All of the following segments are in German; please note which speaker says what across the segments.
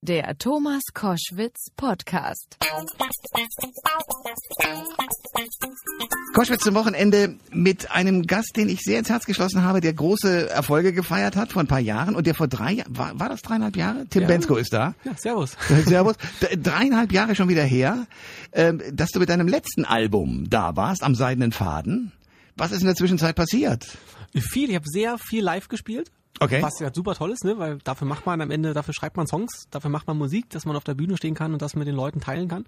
Speaker 1: Der Thomas Koschwitz Podcast.
Speaker 2: Koschwitz zum Wochenende mit einem Gast, den ich sehr ins Herz geschlossen habe, der große Erfolge gefeiert hat vor ein paar Jahren und der vor drei Jahren, war, war das dreieinhalb Jahre? Tim
Speaker 3: Ja.
Speaker 2: Bensko ist da.
Speaker 3: Ja, servus.
Speaker 2: Servus. Dreieinhalb Jahre schon wieder her, ähm, dass du mit deinem letzten Album da warst, am Seidenen Faden. Was ist in der Zwischenzeit passiert?
Speaker 3: Viel, ich habe sehr viel live gespielt.
Speaker 2: Okay.
Speaker 3: Was ja super toll ist, ne? weil dafür macht man am Ende, dafür schreibt man Songs, dafür macht man Musik, dass man auf der Bühne stehen kann und das mit den Leuten teilen kann.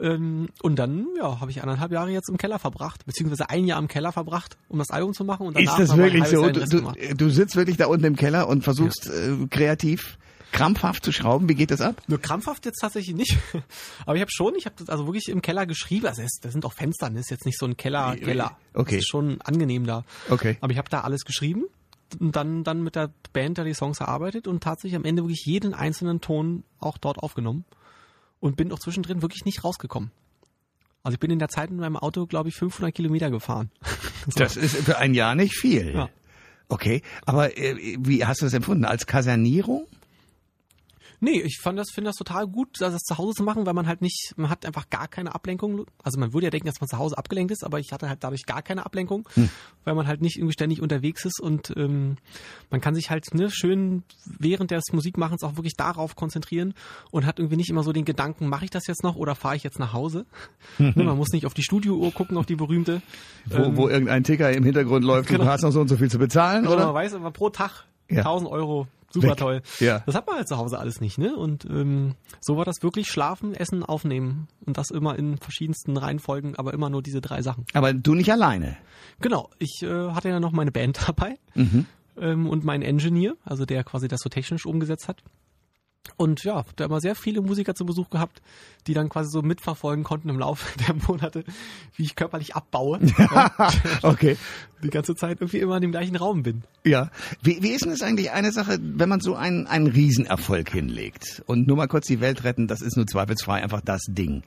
Speaker 3: Ähm, und dann, ja, habe ich anderthalb Jahre jetzt im Keller verbracht, beziehungsweise ein Jahr im Keller verbracht, um das Album zu machen. Und danach
Speaker 2: Ist das wirklich so? Du, du, du sitzt wirklich da unten im Keller und versuchst äh, kreativ, krampfhaft zu schrauben. Wie geht das ab?
Speaker 3: Nur krampfhaft jetzt tatsächlich nicht. Aber ich habe schon, ich habe das also wirklich im Keller geschrieben. Also es, das sind auch Fenster, ne? ist jetzt nicht so ein Keller, Keller.
Speaker 2: Okay.
Speaker 3: Das ist schon angenehm da.
Speaker 2: Okay.
Speaker 3: Aber ich habe da alles geschrieben dann, dann mit der Band da die Songs erarbeitet und tatsächlich am Ende wirklich jeden einzelnen Ton auch dort aufgenommen und bin auch zwischendrin wirklich nicht rausgekommen. Also ich bin in der Zeit mit meinem Auto, glaube ich, 500 Kilometer gefahren.
Speaker 2: Das ist für ein Jahr nicht viel.
Speaker 3: Ja.
Speaker 2: Okay, aber äh, wie hast du das empfunden? Als Kasernierung?
Speaker 3: Nee, ich fand das, finde das total gut, das zu Hause zu machen, weil man halt nicht, man hat einfach gar keine Ablenkung. Also man würde ja denken, dass man zu Hause abgelenkt ist, aber ich hatte halt dadurch gar keine Ablenkung, weil man halt nicht irgendwie ständig unterwegs ist und ähm, man kann sich halt ne, schön während des Musikmachens auch wirklich darauf konzentrieren und hat irgendwie nicht immer so den Gedanken, mache ich das jetzt noch oder fahre ich jetzt nach Hause? ne, man muss nicht auf die Studiouhr gucken, auf die berühmte.
Speaker 2: Wo, wo irgendein Ticker im Hintergrund läuft,
Speaker 3: genau.
Speaker 2: du hast noch so und so viel zu bezahlen,
Speaker 3: Oder? Man weiß aber pro Tag
Speaker 2: Ja.
Speaker 3: 1000 Euro, super
Speaker 2: Weg.
Speaker 3: toll.
Speaker 2: Ja.
Speaker 3: Das hat man halt zu Hause alles nicht, ne? Und ähm, so war das wirklich Schlafen, Essen, Aufnehmen und das immer in verschiedensten Reihenfolgen, aber immer nur diese drei Sachen.
Speaker 2: Aber du nicht alleine.
Speaker 3: Genau, ich äh, hatte ja noch meine Band dabei
Speaker 2: Mhm.
Speaker 3: ähm, und meinen Engineer, also der quasi das so technisch umgesetzt hat. Und ja, da immer sehr viele Musiker zu Besuch gehabt, die dann quasi so mitverfolgen konnten im Laufe der Monate, wie ich körperlich abbaue. ja,
Speaker 2: Okay.
Speaker 3: die ganze Zeit irgendwie immer in dem gleichen Raum bin.
Speaker 2: Ja. Wie, wie ist denn das eigentlich eine Sache, wenn man so einen, einen Riesenerfolg hinlegt und nur mal kurz die Welt retten, das ist nur zweifelsfrei einfach das Ding.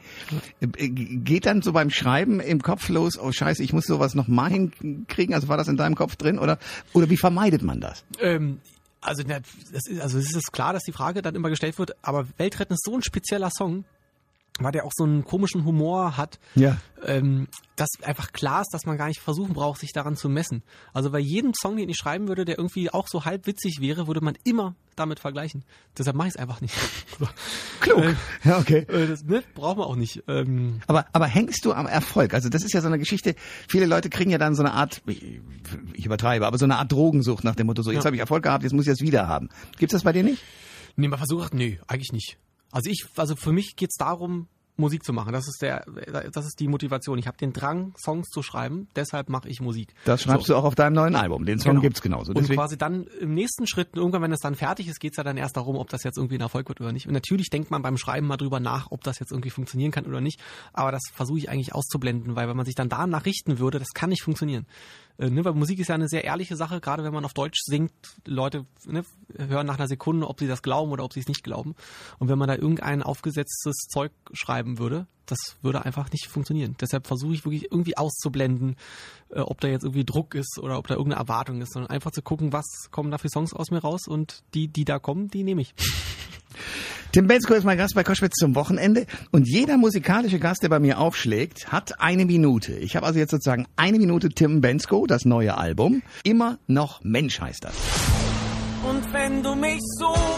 Speaker 2: Äh, Geht dann so beim Schreiben im Kopf los, oh scheiße, ich muss sowas noch mal hinkriegen, also war das in deinem Kopf drin oder, oder wie vermeidet man das?
Speaker 3: Ähm, also, das ist, also es ist klar, dass die Frage dann immer gestellt wird, aber Weltretten ist so ein spezieller Song, weil der auch so einen komischen Humor hat,
Speaker 2: Ja.
Speaker 3: ähm, dass einfach klar ist, dass man gar nicht versuchen braucht, sich daran zu messen. Also bei jedem Song, den ich schreiben würde, der irgendwie auch so halb witzig wäre, würde man immer damit vergleichen. Deshalb mache ich es einfach nicht.
Speaker 2: Klug.
Speaker 3: Äh,
Speaker 2: Ja, okay.
Speaker 3: äh, das ne, braucht man auch nicht. Ähm,
Speaker 2: Aber, aber hängst du am Erfolg? Also das ist ja so eine Geschichte, viele Leute kriegen ja dann so eine Art, ich, ich übertreibe, aber so eine Art Drogensucht nach dem Motto, so jetzt
Speaker 3: Ja.
Speaker 2: habe ich Erfolg gehabt, jetzt muss ich das wieder haben. Gibt's das bei dir nicht?
Speaker 3: Nee, mal versucht, nee, eigentlich nicht. Also ich, also für mich geht's darum, Musik zu machen. Das ist der, das ist die Motivation. Ich habe den Drang, Songs zu schreiben, deshalb mache ich Musik.
Speaker 2: Das schreibst du auch auf deinem neuen Album. Den Song
Speaker 3: Genau.
Speaker 2: gibt's genauso.
Speaker 3: Und
Speaker 2: Deswegen,
Speaker 3: quasi dann im nächsten Schritt, irgendwann, wenn es dann fertig ist, geht's ja dann erst darum, ob das jetzt irgendwie ein Erfolg wird oder nicht. Und natürlich denkt man beim Schreiben mal drüber nach, ob das jetzt irgendwie funktionieren kann oder nicht. Aber das versuche ich eigentlich auszublenden, weil wenn man sich dann danach richten würde, das kann nicht funktionieren. Äh, ne, weil Musik ist ja eine sehr ehrliche Sache, gerade wenn man auf Deutsch singt. Leute ne, hören nach einer Sekunde, ob sie das glauben oder ob sie es nicht glauben. Und wenn man da irgendein aufgesetztes Zeug schreiben würde, das würde einfach nicht funktionieren. Deshalb versuche ich wirklich irgendwie auszublenden, äh, ob da jetzt irgendwie Druck ist oder ob da irgendeine Erwartung ist, sondern einfach zu gucken, was kommen da für Songs aus mir raus und die, die da kommen, die nehme ich.
Speaker 2: Tim Bensko ist mein Gast bei Koschwitz zum Wochenende und jeder musikalische Gast, der bei mir aufschlägt, hat eine Minute. Ich habe also jetzt sozusagen eine Minute Tim Bensko, das neue Album. Immer noch Mensch heißt das.
Speaker 4: Und wenn du mich suchst,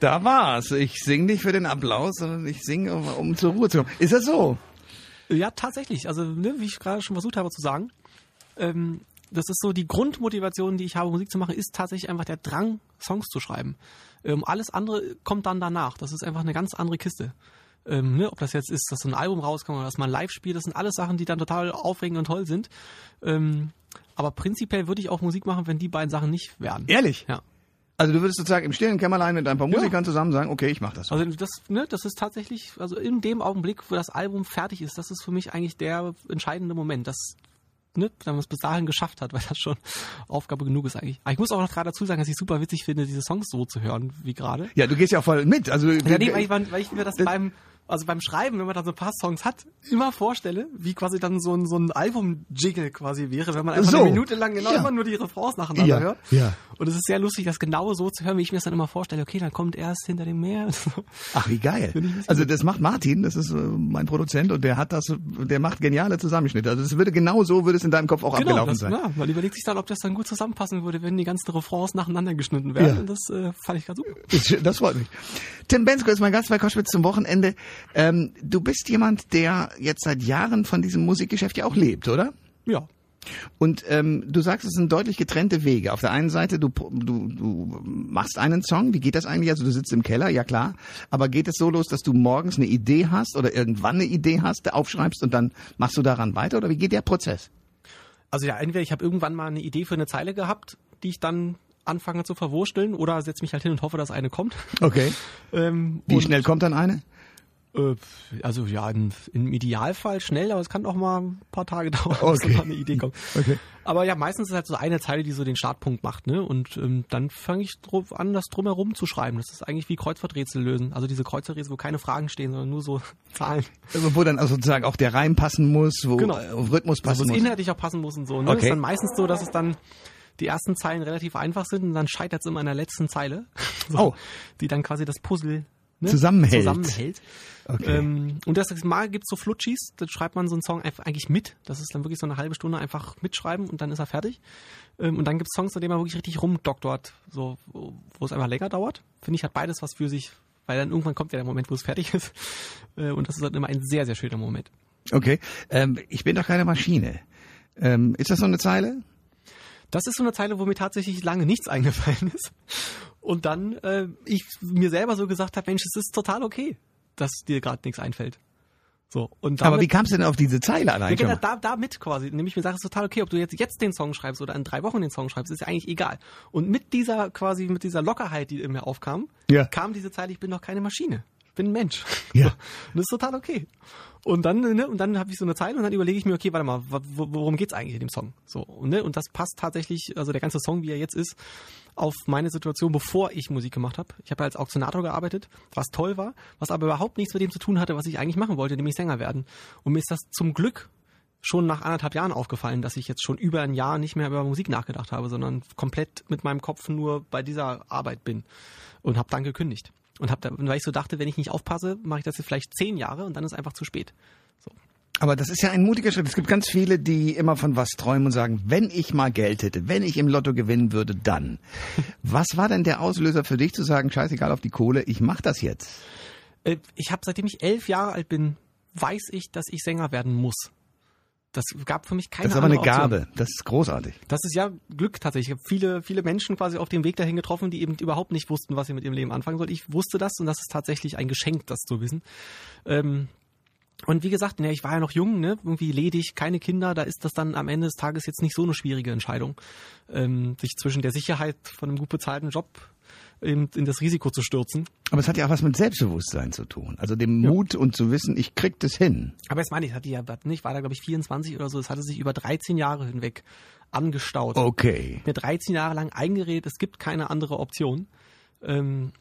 Speaker 4: Da
Speaker 2: war's. Ich sing nicht für den Applaus, sondern ich singe, um, um zur Ruhe zu kommen. Ist das so?
Speaker 3: Ja, tatsächlich. Also, ne, wie ich gerade schon versucht habe zu sagen, ähm, das ist so die Grundmotivation, die ich habe, Musik zu machen, ist tatsächlich einfach der Drang, Songs zu schreiben. Ähm, alles andere kommt dann danach. Das ist einfach eine ganz andere Kiste. Ähm, ne, ob das jetzt ist, dass so ein Album rauskommt oder dass man live spielt, das sind alles Sachen, die dann total aufregend und toll sind. Ähm, aber prinzipiell würde ich auch Musik machen, wenn die beiden Sachen nicht wären.
Speaker 2: Ehrlich?
Speaker 3: Ja.
Speaker 2: Also du würdest sozusagen im stillen Kämmerlein mit ein paar Musikern zusammen sagen, okay, ich mach das.
Speaker 3: Also das, ne, das ist tatsächlich, also in dem Augenblick, wo das Album fertig ist, das ist für mich eigentlich der entscheidende Moment. Das, ne, wenn man es bis dahin geschafft hat, weil das schon Aufgabe genug ist eigentlich. Aber ich muss auch noch gerade dazu sagen, dass ich super witzig finde, diese Songs so zu hören wie gerade.
Speaker 2: Ja, du gehst ja auch voll mit. Also
Speaker 3: Ja, nee, weil ich, weil ich mir das beim, also beim Schreiben, wenn man dann so ein paar Songs hat, immer vorstelle, wie quasi dann so ein, so ein Album-Jiggle quasi wäre, wenn man einfach
Speaker 2: So.
Speaker 3: eine Minute lang genau
Speaker 2: Ja.
Speaker 3: immer nur die Refrains nacheinander
Speaker 2: Ja,
Speaker 3: hört.
Speaker 2: ja.
Speaker 3: Und es ist sehr lustig, das genau so zu hören, wie ich mir das dann immer vorstelle. Okay, dann kommt erst hinter dem Meer.
Speaker 2: Ach, wie geil. Also das macht Martin, das ist äh, mein Produzent und der hat das, der macht geniale Zusammenschnitte. Also das würde genau so, würde es in deinem Kopf auch abgelaufen
Speaker 3: das,
Speaker 2: sein.
Speaker 3: Ja, man überlegt sich dann, ob das dann gut zusammenpassen würde, wenn die ganzen Refrains nacheinander geschnitten werden.
Speaker 2: Ja.
Speaker 3: Das äh, fand ich ganz super.
Speaker 2: Das, das freut mich. Tim Bensko ist mein Gast bei Koschwitz zum Wochenende. Ähm, du bist jemand, der jetzt seit Jahren von diesem Musikgeschäft ja auch lebt, oder?
Speaker 3: Ja.
Speaker 2: Und ähm, du sagst, es sind deutlich getrennte Wege. Auf der einen Seite, du, du, du machst einen Song, wie geht das eigentlich? Also du sitzt im Keller, ja klar. Aber geht es so los, dass du morgens eine Idee hast oder irgendwann eine Idee hast, aufschreibst und dann machst du daran weiter? Oder wie geht der Prozess?
Speaker 3: Also ja, entweder ich habe irgendwann mal eine Idee für eine Zeile gehabt, die ich dann anfange zu verwursteln, oder setze mich halt hin und hoffe, dass eine kommt.
Speaker 2: Okay.
Speaker 3: Ähm,
Speaker 2: Wie schnell kommt dann eine?
Speaker 3: Äh, also ja, im, im Idealfall schnell, aber es kann auch mal ein paar Tage dauern, bis
Speaker 2: Okay.
Speaker 3: da eine Idee kommt.
Speaker 2: Okay.
Speaker 3: Aber ja, meistens ist halt so eine Zeile, die so den Startpunkt macht, ne? Und ähm, dann fange ich drauf an, das drumherum zu schreiben. Das ist eigentlich wie Kreuzworträtsel lösen. Also diese Kreuzworträtsel, wo keine Fragen stehen, sondern nur so Zahlen.
Speaker 2: Also Wo dann auch sozusagen auch der Reim passen muss, wo
Speaker 3: Genau.
Speaker 2: äh, Rhythmus
Speaker 3: Also
Speaker 2: passen
Speaker 3: wo es
Speaker 2: muss.
Speaker 3: inhaltlich auch passen muss und so. Ne?
Speaker 2: Okay.
Speaker 3: Ist dann meistens so, dass es dann die ersten Zeilen relativ einfach sind und dann scheitert es immer an der letzten Zeile. So,
Speaker 2: Oh.
Speaker 3: Die dann quasi das Puzzle ne,
Speaker 2: Zusammenhält.
Speaker 3: zusammenhält.
Speaker 2: Okay.
Speaker 3: Ähm, und das Mal gibt's so Flutschis, dann schreibt man so einen Song einfach eigentlich mit. Das ist dann wirklich so eine halbe Stunde einfach mitschreiben und dann ist er fertig. Ähm, und dann gibt's Songs, an denen man wirklich richtig rumdoktort, so, wo es einfach länger dauert. Finde ich, hat beides was für sich, weil dann irgendwann kommt ja der Moment, wo es fertig ist. Äh, und das ist dann immer ein sehr, sehr schöner Moment.
Speaker 2: Okay. Ähm, ich bin doch keine Maschine. Ähm, ist das so eine Zeile?
Speaker 3: Das ist so eine Zeile, wo mir tatsächlich lange nichts eingefallen ist. Und dann äh, ich mir selber so gesagt habe, Mensch, es ist total okay, dass dir gerade nichts einfällt. So und damit,
Speaker 2: Aber wie kamst du denn auf diese Zeile allein
Speaker 3: ja,
Speaker 2: mal?
Speaker 3: da, damit quasi, nämlich mir sage, es total okay, ob du jetzt jetzt den Song schreibst oder in drei Wochen den Song schreibst, ist ja eigentlich egal. Und mit dieser quasi mit dieser Lockerheit, die in mir aufkam,
Speaker 2: Ja.
Speaker 3: kam diese Zeile, ich bin doch keine Maschine, bin ein Mensch.
Speaker 2: Ja.
Speaker 3: Und das ist total okay. Und dann, ne, und dann habe ich so eine Zeile und dann überlege ich mir, okay, warte mal, worum geht's eigentlich in dem Song? So, und, ne, und das passt tatsächlich, also der ganze Song, wie er jetzt ist, auf meine Situation, bevor ich Musik gemacht habe. Ich habe ja als Auktionator gearbeitet, was toll war, was aber überhaupt nichts mit dem zu tun hatte, was ich eigentlich machen wollte, nämlich Sänger werden. Und mir ist das zum Glück schon nach anderthalb Jahren aufgefallen, dass ich jetzt schon über ein Jahr nicht mehr über Musik nachgedacht habe, sondern komplett mit meinem Kopf nur bei dieser Arbeit bin und habe dann gekündigt. Und hab da, weil ich so dachte, wenn ich nicht aufpasse, mache ich das jetzt vielleicht zehn Jahre und dann ist einfach zu spät. So.
Speaker 2: Aber das ist ja ein mutiger Schritt. Es gibt ganz viele, die immer von was träumen und sagen, wenn ich mal Geld hätte, wenn ich im Lotto gewinnen würde, dann. Was war denn der Auslöser für dich zu sagen, scheißegal auf die Kohle, ich mach das jetzt?
Speaker 3: Äh, Ich habe, seitdem ich elf Jahre alt bin, weiß ich, dass ich Sänger werden muss. Das gab für mich keine
Speaker 2: Das ist aber eine
Speaker 3: Option.
Speaker 2: Gabe. Das ist großartig.
Speaker 3: Das ist ja Glück tatsächlich. Ich habe viele, viele Menschen quasi auf dem Weg dahin getroffen, die eben überhaupt nicht wussten, was sie mit ihrem Leben anfangen sollen. Ich wusste das und das ist tatsächlich ein Geschenk, das zu wissen. Ähm, und wie gesagt, ne, ich war ja noch jung, ne, irgendwie ledig, keine Kinder, da ist das dann am Ende des Tages jetzt nicht so eine schwierige Entscheidung, ähm, sich zwischen der Sicherheit von einem gut bezahlten Job in das Risiko zu stürzen.
Speaker 2: Aber es hat ja auch was mit Selbstbewusstsein zu tun. Also dem Mut und zu wissen, ich krieg das hin.
Speaker 3: Aber jetzt meine ich, hatte ja, ich war da glaube ich 24 oder so, es hatte sich über 13 Jahre hinweg angestaut.
Speaker 2: Okay.
Speaker 3: mir 13 Jahre lang eingeredet, es gibt keine andere Option. Ähm,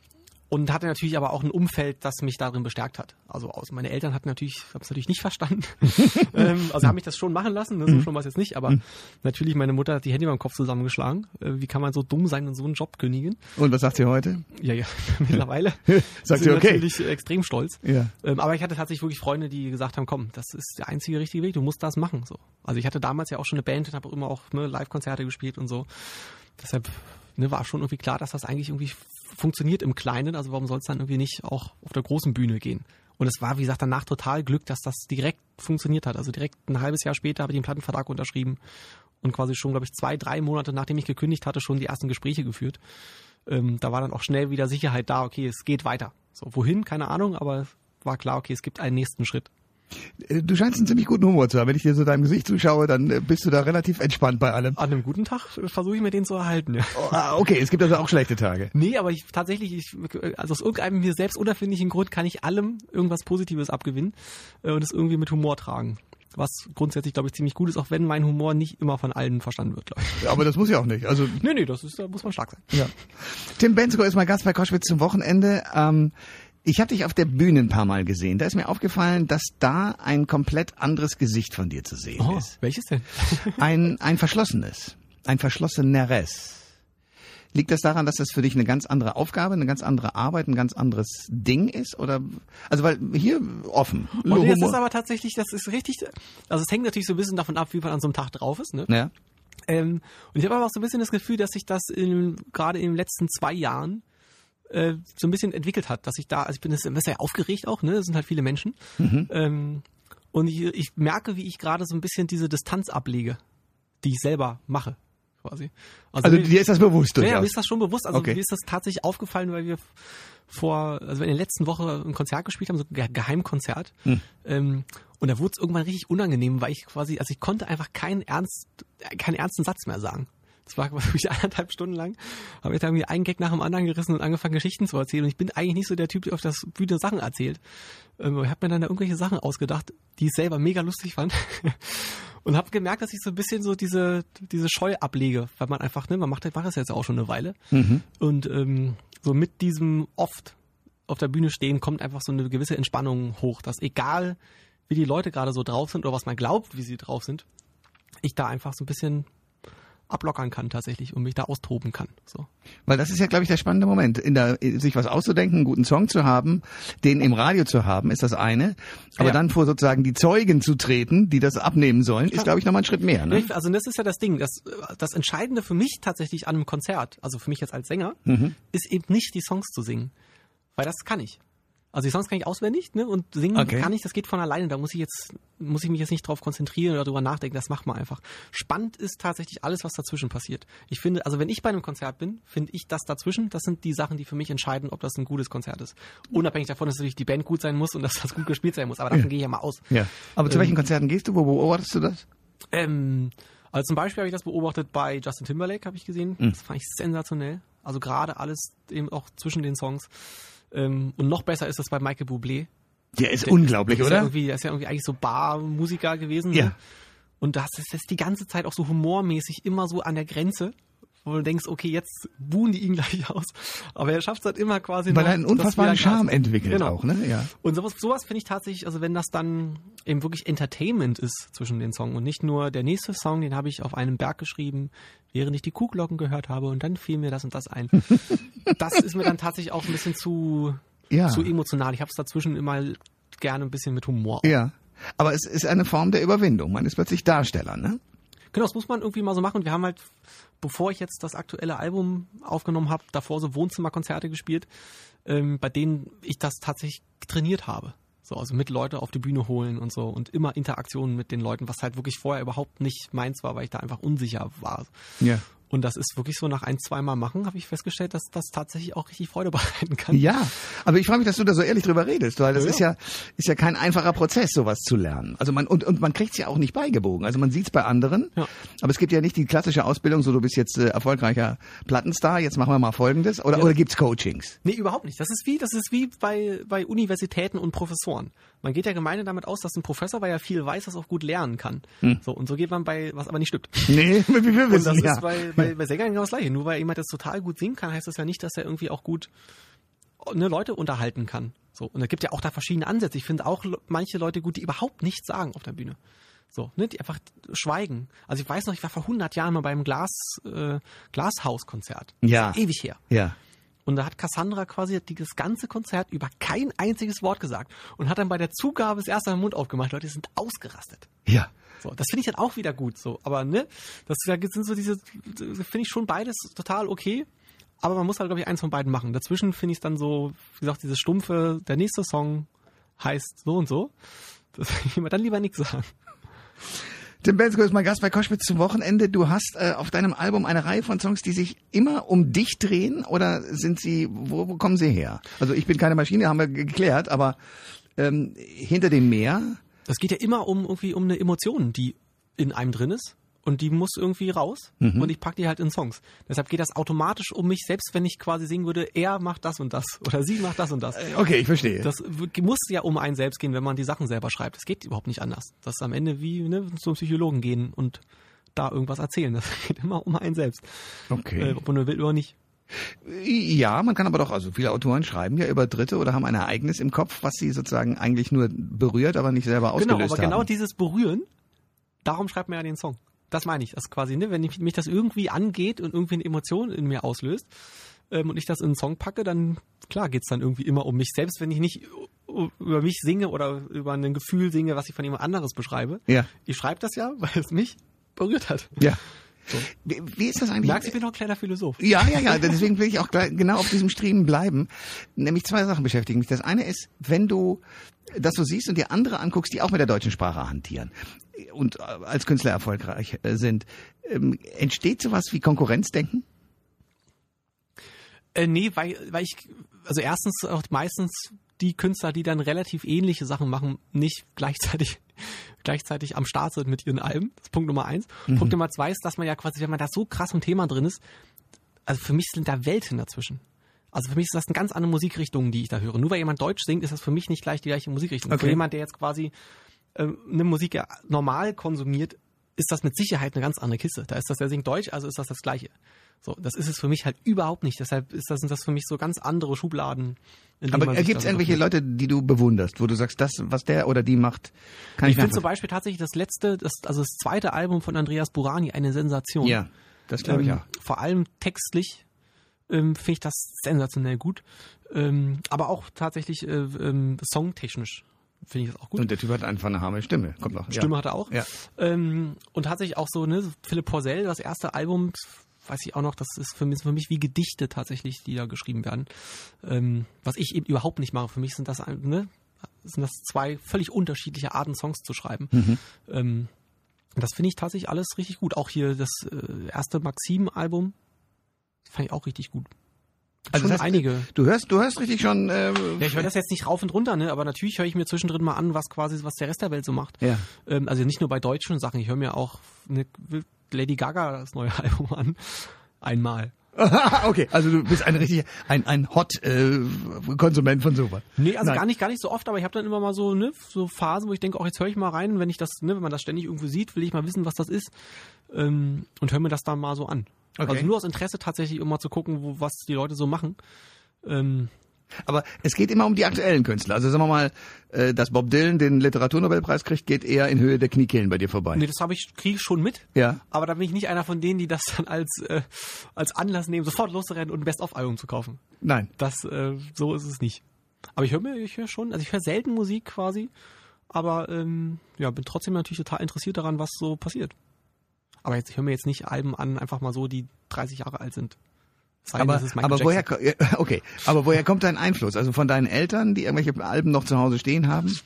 Speaker 3: und hatte natürlich aber auch ein Umfeld, das mich darin bestärkt hat. Also aus, meine Eltern hatten natürlich, haben es natürlich nicht verstanden. ähm, also haben mich das schon machen lassen, ne, so schon was jetzt nicht, aber natürlich meine Mutter hat die Hände beim Kopf zusammengeschlagen. Äh, wie kann man so dumm sein und so einen Job kündigen?
Speaker 2: Und was sagt sie heute?
Speaker 3: Ja, ja, mittlerweile.
Speaker 2: Sagt sie, okay.
Speaker 3: natürlich extrem stolz.
Speaker 2: Ja.
Speaker 3: Ähm, aber ich hatte tatsächlich wirklich Freunde, die gesagt haben, komm, das ist der einzige richtige Weg, du musst das machen. So. Also ich hatte damals ja auch schon eine Band und habe immer auch ne, Live-Konzerte gespielt und so. Deshalb ne, war schon irgendwie klar, dass das eigentlich irgendwie funktioniert im Kleinen, also warum soll es dann irgendwie nicht auch auf der großen Bühne gehen? Und es war, wie gesagt, danach total Glück, dass das direkt funktioniert hat. Also direkt ein halbes Jahr später habe ich den Plattenvertrag unterschrieben und quasi schon, glaube ich, zwei, drei Monate nachdem ich gekündigt hatte, schon die ersten Gespräche geführt. Ähm, da war dann auch schnell wieder Sicherheit da, okay, es geht weiter. So, wohin, keine Ahnung, aber war klar, okay, es gibt einen nächsten Schritt.
Speaker 2: Äh, Du scheinst einen ziemlich guten Humor zu haben. Wenn ich dir so deinem Gesicht zuschaue, dann äh, bist du da relativ entspannt bei allem.
Speaker 3: An einem guten Tag äh, versuche ich mir den zu erhalten, ja.
Speaker 2: Oh, ah, okay, es gibt also auch schlechte Tage.
Speaker 3: Nee, aber ich tatsächlich, ich, also aus irgendeinem mir selbst unerfindlichen Grund kann ich allem irgendwas Positives abgewinnen und es irgendwie mit Humor tragen. Was grundsätzlich, glaube ich, ziemlich gut ist, auch wenn mein Humor nicht immer von allen verstanden wird, glaube ich.
Speaker 2: Aber das muss ja auch nicht. Also
Speaker 3: Nee, nee, das ist, da muss man stark sein.
Speaker 2: Ja. Tim Bensko ist mal Gast bei Koschwitz zum Wochenende. Ähm, ich habe dich auf der Bühne ein paar Mal gesehen. Da ist mir aufgefallen, dass da ein komplett anderes Gesicht von dir zu sehen
Speaker 3: Oh,
Speaker 2: ist.
Speaker 3: welches denn?
Speaker 2: Ein, ein verschlossenes, ein verschlosseneres. Liegt das daran, dass das für dich eine ganz andere Aufgabe, eine ganz andere Arbeit, ein ganz anderes Ding ist? Oder also weil hier offen.
Speaker 3: Und das ist aber tatsächlich, das ist richtig, also es hängt natürlich so ein bisschen davon ab, wie man an so einem Tag drauf ist, ne?
Speaker 2: ja.
Speaker 3: Ähm, und ich habe aber auch so ein bisschen das Gefühl, dass sich das gerade in den letzten zwei Jahren äh, so ein bisschen entwickelt hat, dass ich da, also ich bin das immer sehr aufgeregt auch, ne? Es sind halt viele Menschen. Ähm, und ich, ich merke, wie ich gerade so ein bisschen diese Distanz ablege, die ich selber mache, quasi.
Speaker 2: Also
Speaker 3: mir-
Speaker 2: dir ist das bewusst
Speaker 3: ja, ja,
Speaker 2: durchaus.
Speaker 3: mir ist das schon bewusst. Also
Speaker 2: Okay.
Speaker 3: mir ist das tatsächlich aufgefallen, weil wir vor, also in der letzten Woche ein Konzert gespielt haben, so ein Ge- Geheimkonzert.
Speaker 2: Hm.
Speaker 3: Ähm, und da wurde es irgendwann richtig unangenehm, weil ich quasi, also ich konnte einfach keinen ernst, äh, keinen ernsten Satz mehr sagen. Das war wirklich eineinhalb Stunden lang. Habe ich da irgendwie einen Gag nach dem anderen gerissen und angefangen, Geschichten zu erzählen. Und ich bin eigentlich nicht so der Typ, der auf das Bühne Sachen erzählt. Ähm, ich habe mir dann da irgendwelche Sachen ausgedacht, die ich selber mega lustig fand. und habe gemerkt, dass ich so ein bisschen so diese, diese Scheu ablege, weil man einfach, ne, man macht, macht das jetzt auch schon eine Weile. Und ähm, so mit diesem oft auf der Bühne stehen, kommt einfach so eine gewisse Entspannung hoch, dass egal wie die Leute gerade so drauf sind oder was man glaubt, wie sie drauf sind, ich da einfach so ein bisschen ablockern kann tatsächlich und mich da austoben kann. So.
Speaker 2: Weil das ist ja, glaube ich, der spannende Moment. In der, sich was auszudenken, einen guten Song zu haben, den im Radio zu haben, ist das eine. Aber
Speaker 3: Ja.
Speaker 2: dann vor sozusagen die Zeugen zu treten, die das abnehmen sollen, ist, glaube ich, nochmal ein Schritt mehr. Ne?
Speaker 3: Also das ist ja das Ding. Das, das Entscheidende für mich tatsächlich an einem Konzert, also für mich jetzt als Sänger,
Speaker 2: Mhm.
Speaker 3: ist eben nicht die Songs zu singen. Weil das kann ich. Also die Songs kann ich auswendig, ne? Und singen
Speaker 2: Okay.
Speaker 3: kann ich, das geht von alleine. Da muss ich jetzt, muss ich mich jetzt nicht drauf konzentrieren oder drüber nachdenken. Das macht man einfach. Spannend ist tatsächlich alles, was dazwischen passiert. Ich finde, also wenn ich bei einem Konzert bin, finde ich das dazwischen, das sind die Sachen, die für mich entscheiden, ob das ein gutes Konzert ist. Unabhängig davon, dass natürlich die Band gut sein muss und dass das gut gespielt sein muss. Aber davon gehe ich ja mal aus.
Speaker 2: Ja. Aber zu welchen Konzerten gehst du? Wo beobachtest du das?
Speaker 3: Ähm, also zum Beispiel habe ich das beobachtet bei Justin Timberlake, habe ich gesehen.
Speaker 2: Mhm.
Speaker 3: Das fand ich sensationell. Also gerade alles eben auch zwischen den Songs. Ähm, und noch besser ist das bei Michael Bublé.
Speaker 2: Der ist
Speaker 3: Der
Speaker 2: unglaublich,
Speaker 3: ist Ja
Speaker 2: oder?
Speaker 3: irgendwie, der ist ja irgendwie eigentlich so Barmusiker gewesen.
Speaker 2: Ja.
Speaker 3: Ne? Und das ist jetzt die ganze Zeit auch so humormäßig immer so an der Grenze, wo du denkst, okay, jetzt buhen die ihn gleich aus. Aber er schafft es halt immer quasi
Speaker 2: Weil
Speaker 3: noch,
Speaker 2: er einen unfassbaren Charme
Speaker 3: ist.
Speaker 2: entwickelt
Speaker 3: Genau.
Speaker 2: auch, ne? Ja.
Speaker 3: Und sowas, sowas finde ich tatsächlich, also wenn das dann eben wirklich Entertainment ist zwischen den Songs und nicht nur der nächste Song, den habe ich auf einem Berg geschrieben, während ich die Kuhglocken gehört habe und dann fiel mir das und das ein. das ist mir dann tatsächlich auch ein bisschen zu,
Speaker 2: Ja.
Speaker 3: zu emotional. Ich habe es dazwischen immer gerne ein bisschen mit Humor.
Speaker 2: Ja. Aber es ist eine Form der Überwindung. Man ist plötzlich Darsteller, ne?
Speaker 3: Genau, das muss man irgendwie mal so machen. Wir haben halt, bevor ich jetzt das aktuelle Album aufgenommen habe, davor so Wohnzimmerkonzerte gespielt, ähm, bei denen ich das tatsächlich trainiert habe. So, also mit Leute auf die Bühne holen und so und immer Interaktionen mit den Leuten, was halt wirklich vorher überhaupt nicht meins war, weil ich da einfach unsicher war.
Speaker 2: Ja.
Speaker 3: Und das ist wirklich so nach ein, zweimal machen, habe ich festgestellt, dass das tatsächlich auch richtig Freude bereiten kann.
Speaker 2: Ja, aber ich freue mich, dass du da so ehrlich drüber redest, weil das
Speaker 3: Ja,
Speaker 2: ist ja ist ja kein einfacher Prozess, sowas zu lernen. Also man und und man kriegt's ja auch nicht beigebogen. Also man sieht's bei anderen,
Speaker 3: Ja.
Speaker 2: aber es gibt ja nicht die klassische Ausbildung, so du bist jetzt äh, erfolgreicher Plattenstar, jetzt machen wir mal Folgendes, oder oder gibt's Coachings?
Speaker 3: Nee, überhaupt nicht. Das ist wie, das ist wie bei, bei Universitäten und Professoren. Man geht ja gemeine damit aus, dass ein Professor, weil er viel weiß, das auch gut lernen kann. So, und so geht man bei, was aber nicht stimmt.
Speaker 2: Nee, wie wir
Speaker 3: Und
Speaker 2: wissen
Speaker 3: das
Speaker 2: ja.
Speaker 3: ist bei, bei, bei Sängern genau das gleiche. Nur weil jemand das total gut singen kann, heißt das ja nicht, dass er irgendwie auch gut ne, Leute unterhalten kann. So. Und es gibt ja auch da verschiedene Ansätze. Ich finde auch manche Leute gut, die überhaupt nichts sagen auf der Bühne. So, ne, die einfach schweigen. Also ich weiß noch, ich war vor 100 Jahren mal beim Glas, äh, Glashaus-Konzert.
Speaker 2: Ja.
Speaker 3: Das ist ewig her.
Speaker 2: Ja.
Speaker 3: Und da hat Cassandra quasi das ganze Konzert über kein einziges Wort gesagt und hat dann bei der Zugabe das erste Mal den Mund aufgemacht. Leute sind ausgerastet.
Speaker 2: Ja.
Speaker 3: So, das finde ich dann auch wieder gut. So, aber ne, das ja- sind so diese, finde ich schon beides total okay. Aber man muss halt, glaube ich, eins von beiden machen. Dazwischen finde ich es dann so, wie gesagt, dieses stumpfe, der nächste Song heißt so und so. Das will ich mir dann lieber nichts sagen.
Speaker 2: Tim Bensko ist mein Gast bei Koschwitz zum Wochenende. Du hast äh, auf deinem Album eine Reihe von Songs, die sich immer um dich drehen oder sind sie, wo, wo kommen sie her? Also ich bin keine Maschine, haben wir geklärt, aber ähm, hinter dem Meer,
Speaker 3: Das geht ja immer um irgendwie um eine Emotion, die in einem drin ist. Und die muss irgendwie raus.
Speaker 2: Mhm.
Speaker 3: Und ich packe die halt in Songs. Deshalb geht das automatisch um mich, selbst wenn ich quasi singen würde, er macht das und das. Oder sie macht das und das.
Speaker 2: okay, ich verstehe.
Speaker 3: Das muss ja um einen selbst gehen, wenn man die Sachen selber schreibt. Es geht überhaupt nicht anders. Das ist am Ende wie ne, zum Psychologen gehen und da irgendwas erzählen. Das geht immer um einen selbst.
Speaker 2: okay.
Speaker 3: Äh, ob man will oder nicht.
Speaker 2: Ja, man kann aber doch, also viele Autoren schreiben ja über Dritte oder haben ein Ereignis im Kopf, was sie sozusagen eigentlich nur berührt, aber nicht selber
Speaker 3: Genau,
Speaker 2: ausgelöst
Speaker 3: aber genau
Speaker 2: haben.
Speaker 3: dieses Berühren, darum schreibt man ja den Song. Das meine ich. Das quasi, ne, wenn ich, mich das irgendwie angeht und irgendwie eine Emotion in mir auslöst ähm, und ich das in einen Song packe, dann klar geht's dann irgendwie immer um mich. Selbst wenn ich nicht über mich singe oder über ein Gefühl singe, was ich von jemand anderes beschreibe.
Speaker 2: Ja.
Speaker 3: Ich schreibe das ja, weil es mich berührt hat.
Speaker 2: Ja. Wie, wie ist das eigentlich?
Speaker 3: Merkst du, ich bin noch ein kleiner Philosoph.
Speaker 2: Ja, ja, ja. Deswegen will ich auch gleich genau auf diesem Streben bleiben. Nämlich zwei Sachen beschäftigen mich. Das eine ist, wenn du das so siehst und dir andere anguckst, die auch mit der deutschen Sprache hantieren und äh, als Künstler erfolgreich äh, sind, ähm, entsteht sowas wie Konkurrenzdenken?
Speaker 3: Äh, nee, weil, weil ich, also erstens auch meistens die Künstler, die dann relativ ähnliche Sachen machen, nicht gleichzeitig, gleichzeitig am Start sind mit ihren Alben. Das ist Punkt Nummer eins. Punkt Nummer zwei ist, dass man ja quasi, wenn man da so krass im Thema drin ist, also für mich sind da Welten dazwischen. Also für mich ist das eine ganz andere Musikrichtung, die ich da höre. Nur weil jemand Deutsch singt, ist das für mich nicht gleich die gleiche Musikrichtung.
Speaker 2: Okay.
Speaker 3: Für jemand, der jetzt quasi ähm, eine Musik ja normal konsumiert, ist das mit Sicherheit eine ganz andere Kiste. Da ist das, der singt Deutsch, also ist das das Gleiche. So, das ist es für mich halt überhaupt nicht. Deshalb ist das, sind das für mich so ganz andere Schubladen. in
Speaker 2: Aber gibt es irgendwelche. Leute, die du bewunderst, wo du sagst, das, was der oder die macht, kann
Speaker 3: Ich
Speaker 2: ich,
Speaker 3: finde zum? Beispiel tatsächlich das letzte, das, also das zweite Album von Andreas Burani eine Sensation.
Speaker 2: Ja, das glaube ich
Speaker 3: ähm,
Speaker 2: auch.
Speaker 3: Vor allem textlich ähm, finde ich das sensationell gut. Ähm, aber auch tatsächlich äh, ähm, songtechnisch finde ich das auch gut.
Speaker 2: Und der Typ hat einfach eine harme Stimme. Kommt noch.
Speaker 3: Stimme
Speaker 2: ja.
Speaker 3: hat er auch.
Speaker 2: Ja.
Speaker 3: Ähm, und tatsächlich auch so, ne, Philipp Porzell, das erste Album, weiß ich auch noch, das ist für mich, für mich wie Gedichte tatsächlich, die da geschrieben werden. Ähm, was ich eben überhaupt nicht mache. Für mich sind das, ne, sind das zwei völlig unterschiedliche Arten, Songs zu schreiben.
Speaker 2: Mhm.
Speaker 3: Ähm, das finde ich tatsächlich alles richtig gut. Auch hier das äh, erste Maxim-Album fand ich auch richtig gut.
Speaker 2: Also
Speaker 3: Schon
Speaker 2: das heißt,
Speaker 3: einige.
Speaker 2: Du hörst, du hörst richtig schon. Äh,
Speaker 3: Ja, ich höre das jetzt nicht rauf und runter, ne? aber natürlich höre ich mir zwischendrin mal an, was quasi, was der Rest der Welt so macht.
Speaker 2: Ja.
Speaker 3: Ähm, also nicht nur bei deutschen Sachen, ich höre mir auch ne, Lady Gaga das neue Album an. Einmal.
Speaker 2: okay, also du bist ein richtig ein ein Hot äh, Konsument von sowas.
Speaker 3: Nee, also
Speaker 2: Nein.
Speaker 3: gar nicht, gar nicht so oft, aber ich habe dann immer mal so, ne, so Phasen, wo ich denke, auch jetzt höre ich mal rein, wenn ich das, ne, wenn man das ständig irgendwo sieht, will ich mal wissen, was das ist. Ähm, und höre mir das dann mal so an.
Speaker 2: Okay.
Speaker 3: Also nur aus Interesse tatsächlich, um mal zu gucken, wo, was die Leute so machen. Ähm,
Speaker 2: Aber es geht immer um die aktuellen Künstler. Also sagen wir mal, äh, dass Bob Dylan den Literaturnobelpreis kriegt, geht eher in Höhe der Kniekehlen bei dir vorbei.
Speaker 3: nee, das habe ich, kriege ich schon mit.
Speaker 2: Ja.
Speaker 3: Aber da bin ich nicht einer von denen, die das dann als, äh, als Anlass nehmen, sofort loszurennen und ein Best-of-Album zu kaufen.
Speaker 2: Nein.
Speaker 3: Das, äh, so ist es nicht. Aber ich höre mir, ich höre schon, also ich höre selten Musik quasi, aber ähm, ja, bin trotzdem natürlich total interessiert daran, was so passiert. Aber jetzt, ich höre mir jetzt nicht Alben an, einfach mal so, die 30 Jahre alt sind. Sei
Speaker 2: Aber,
Speaker 3: das ist Michael
Speaker 2: aber woher, okay, aber woher kommt dein Einfluss? Also von deinen Eltern, die irgendwelche Alben noch zu Hause stehen haben?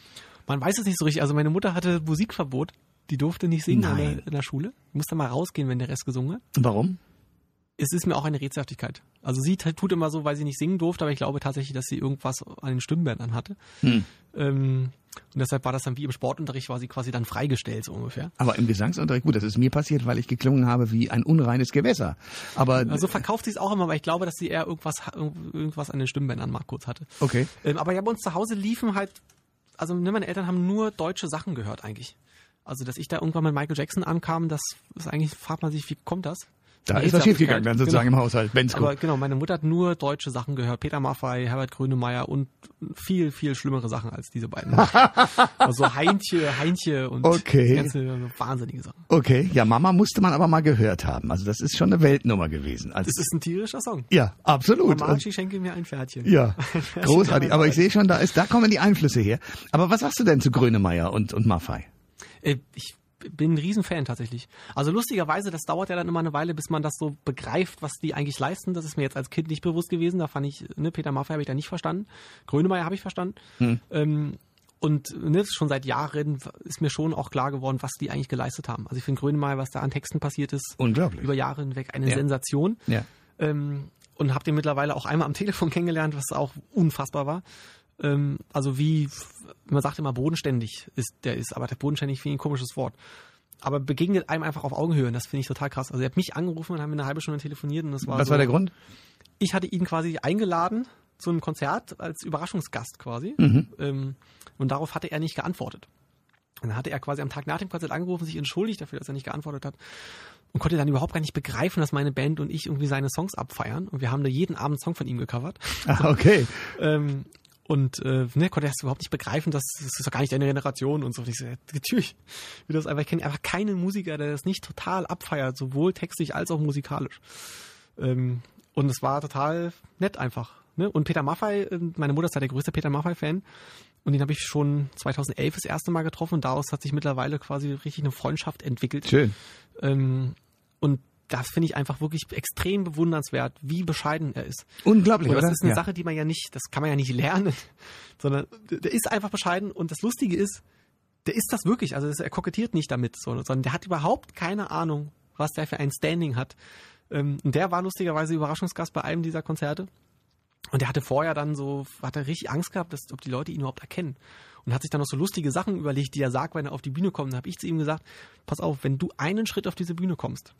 Speaker 3: Man weiß es nicht so richtig. Also meine Mutter hatte Musikverbot. Die durfte nicht singen in der, in der Schule. Musste mal rausgehen, wenn der Rest gesungen hat.
Speaker 2: Warum?
Speaker 3: Es ist mir auch eine Rätselhaftigkeit. Also sie tut immer so, weil sie nicht singen durfte, aber ich glaube tatsächlich, dass sie irgendwas an den Stimmbändern hatte.
Speaker 2: Hm.
Speaker 3: Ähm, und deshalb war das dann wie im Sportunterricht, war sie quasi dann freigestellt, so ungefähr.
Speaker 2: Aber im Gesangsunterricht, gut, das ist mir passiert, weil ich geklungen habe wie ein unreines Gewässer. Aber
Speaker 3: Also verkauft sie es auch immer, aber ich glaube, dass sie eher irgendwas, irgendwas an den Stimmbändern mal kurz hatte.
Speaker 2: okay.
Speaker 3: Ähm, aber ja, bei uns zu Hause liefen halt, also ne, meine Eltern haben nur deutsche Sachen gehört eigentlich. Also, dass ich da irgendwann mit Michael Jackson ankam, das ist eigentlich, fragt man sich, wie kommt das?
Speaker 2: Da
Speaker 3: Eine
Speaker 2: ist was schiefgegangen dann sozusagen
Speaker 3: Genau.
Speaker 2: im Haushalt. Bensko.
Speaker 3: Aber genau, meine Mutter hat nur deutsche Sachen gehört. Peter Maffay, Herbert Grönemeyer und viel, viel schlimmere Sachen als diese beiden. also Heintje, Heintje und
Speaker 2: Okay.
Speaker 3: ganze wahnsinnige Sachen.
Speaker 2: Okay, ja, Mama musste man aber mal gehört haben. Also das ist schon eine Weltnummer gewesen. Also,
Speaker 3: Das ist ein tierischer Song.
Speaker 2: ja, absolut.
Speaker 3: Mama,
Speaker 2: Und-
Speaker 3: ich schenke mir ein Pferdchen.
Speaker 2: Ja, großartig. Aber ich sehe schon, da ist, da kommen die Einflüsse her. Aber was sagst du denn zu Grönemeyer und, und Maffei?
Speaker 3: Äh, ich bin ein Riesenfan tatsächlich. Also lustigerweise, das dauert ja dann immer eine Weile, bis man das so begreift, was die eigentlich leisten. Das ist mir jetzt als Kind nicht bewusst gewesen. Da fand ich, ne, Peter Maffay habe ich da nicht verstanden. Grönemeyer habe ich verstanden. Ähm, und ne, schon seit Jahren ist mir schon auch klar geworden, was die eigentlich geleistet haben. Also ich finde Grönemeyer, was da an Texten passiert ist,
Speaker 2: Unglaublich.
Speaker 3: über Jahre hinweg eine
Speaker 2: Ja.
Speaker 3: Sensation.
Speaker 2: Ja.
Speaker 3: Ähm, und habe den mittlerweile auch einmal am Telefon kennengelernt, was auch unfassbar war. Ähm, also wie, man sagt immer bodenständig ist der ist, aber der bodenständig finde ich ein komisches Wort. Aber begegnet einem einfach auf Augenhöhe und das finde ich total krass. Also er hat mich angerufen und haben eine halbe Stunde telefoniert und das war
Speaker 2: Was
Speaker 3: so,
Speaker 2: war der Grund?
Speaker 3: ich hatte ihn quasi eingeladen zu einem Konzert als Überraschungsgast quasi. Ähm, und darauf hatte er nicht geantwortet. Und dann hatte er quasi am Tag nach dem Konzert angerufen, sich entschuldigt dafür, dass er nicht geantwortet hat. Und konnte dann überhaupt gar nicht begreifen, dass meine Band und ich irgendwie seine Songs abfeiern. Und wir haben da jeden Abend einen Song von ihm gecovert.
Speaker 2: Ah, okay.
Speaker 3: Ähm, und äh, ne, konnte erst überhaupt nicht begreifen, dass das ist doch gar nicht deine Generation und so. Und ich so, ja, natürlich. Wie das einfach, ich kenne einfach keinen Musiker, der das nicht total abfeiert, sowohl textlich als auch musikalisch. Ähm, und es war total nett einfach. Ne? Und Peter Maffay, äh, meine Mutter ist ja der größte Peter Maffay-Fan. Und den habe ich schon 2011 das erste Mal getroffen. Und daraus hat sich mittlerweile quasi richtig eine Freundschaft entwickelt.
Speaker 2: Schön.
Speaker 3: Ähm, und das finde ich einfach wirklich extrem bewundernswert, wie bescheiden er ist.
Speaker 2: Unglaublich,
Speaker 3: Und das
Speaker 2: oder?
Speaker 3: ist eine
Speaker 2: ja.
Speaker 3: Sache, die man ja nicht, das kann man ja nicht lernen, sondern der ist einfach bescheiden und das Lustige ist, der ist das wirklich, also er kokettiert nicht damit, so, sondern der hat überhaupt keine Ahnung, was der für ein Standing hat. Ähm, und der war lustigerweise Überraschungsgast bei einem dieser Konzerte. Und der hatte vorher dann so, hat er richtig Angst gehabt, dass, ob die Leute ihn überhaupt erkennen. Und hat sich dann noch so lustige Sachen überlegt, die er sagt, wenn er auf die Bühne kommt. Dann habe ich zu ihm gesagt, pass auf, wenn du einen Schritt auf diese Bühne kommst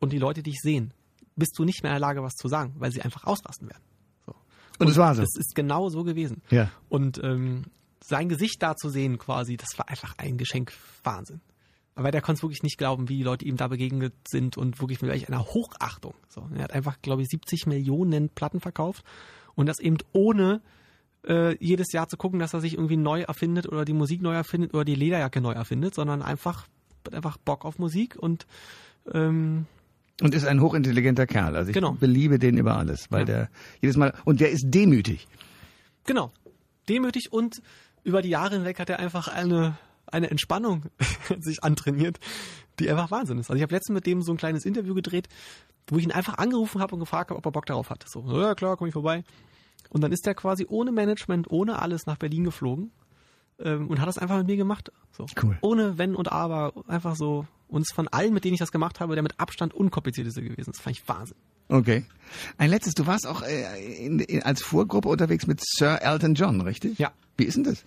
Speaker 3: und die Leute dich sehen, bist du nicht mehr in der Lage, was zu sagen, weil sie einfach ausrasten werden. So.
Speaker 2: Und es war so.
Speaker 3: Das ist genau so gewesen.
Speaker 2: Ja.
Speaker 3: Und ähm, sein Gesicht da zu sehen quasi, das war einfach ein Geschenk Wahnsinn. Aber der konnte es wirklich nicht glauben, wie die Leute ihm da begegnet sind und wirklich mit welch einer Hochachtung. So, er hat einfach, glaube ich, 70 Millionen Platten verkauft und das eben ohne äh, jedes Jahr zu gucken, dass er sich irgendwie neu erfindet oder die Musik neu erfindet oder die Lederjacke neu erfindet, sondern einfach einfach Bock auf Musik und ähm,
Speaker 2: Und ist ein hochintelligenter Kerl. Also ich
Speaker 3: Genau.
Speaker 2: beliebe den über alles, weil
Speaker 3: Ja.
Speaker 2: der jedes Mal und der ist demütig.
Speaker 3: Genau. Demütig und über die Jahre hinweg hat er einfach eine, eine Entspannung sich antrainiert, die einfach Wahnsinn ist. Also ich habe letztens mit dem so ein kleines Interview gedreht, wo ich ihn einfach angerufen habe und gefragt habe, ob er Bock darauf hat. So, ja klar, komm ich vorbei. Und dann ist er quasi ohne Management, ohne alles nach Berlin geflogen ähm, und hat das einfach mit mir gemacht. So.
Speaker 2: Cool.
Speaker 3: Ohne Wenn und Aber, einfach so. Und von allen, mit denen ich das gemacht habe, der mit Abstand unkomplizierteste gewesen. Das fand ich Wahnsinn.
Speaker 2: Okay. Ein letztes, du warst auch äh, in, in, als Vorgruppe unterwegs mit Sir Elton John, richtig?
Speaker 3: Ja.
Speaker 2: Wie ist denn das?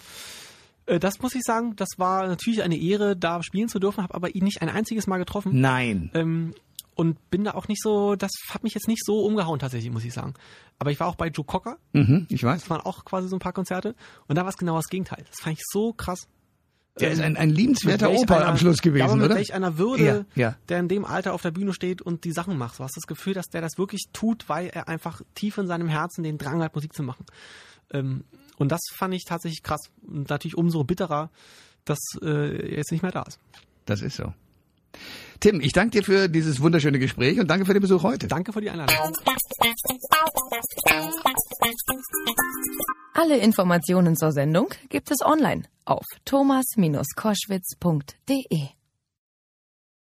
Speaker 3: Äh, Das muss ich sagen, das war natürlich eine Ehre, da spielen zu dürfen, habe aber ihn nicht ein einziges Mal getroffen.
Speaker 2: Nein.
Speaker 3: Ähm, und bin da auch nicht so, das hat mich jetzt nicht so umgehauen tatsächlich, muss ich sagen. Aber ich war auch bei Joe Cocker,
Speaker 2: Mhm, ich weiß.
Speaker 3: das waren auch quasi so ein paar Konzerte und da war es genau das Gegenteil. Das fand ich so krass.
Speaker 2: Der ist ein, ein liebenswerter Opa
Speaker 3: einer-
Speaker 2: am Schluss
Speaker 3: ja,
Speaker 2: gewesen,
Speaker 3: aber mit
Speaker 2: oder?
Speaker 3: welch einer Würde,
Speaker 2: Ja, ja.
Speaker 3: der in dem Alter auf der Bühne steht und die Sachen macht. Du hast das Gefühl, dass der das wirklich tut, weil er einfach tief in seinem Herzen den Drang hat, Musik zu machen. Ähm, und das fand ich tatsächlich krass. Und natürlich umso bitterer, dass äh, er jetzt nicht mehr da ist.
Speaker 2: Das ist so. Tim, ich danke dir für dieses wunderschöne Gespräch und danke für den Besuch heute.
Speaker 3: Danke für die Einladung.
Speaker 1: Alle Informationen zur Sendung gibt es online auf thomas-koschwitz.de.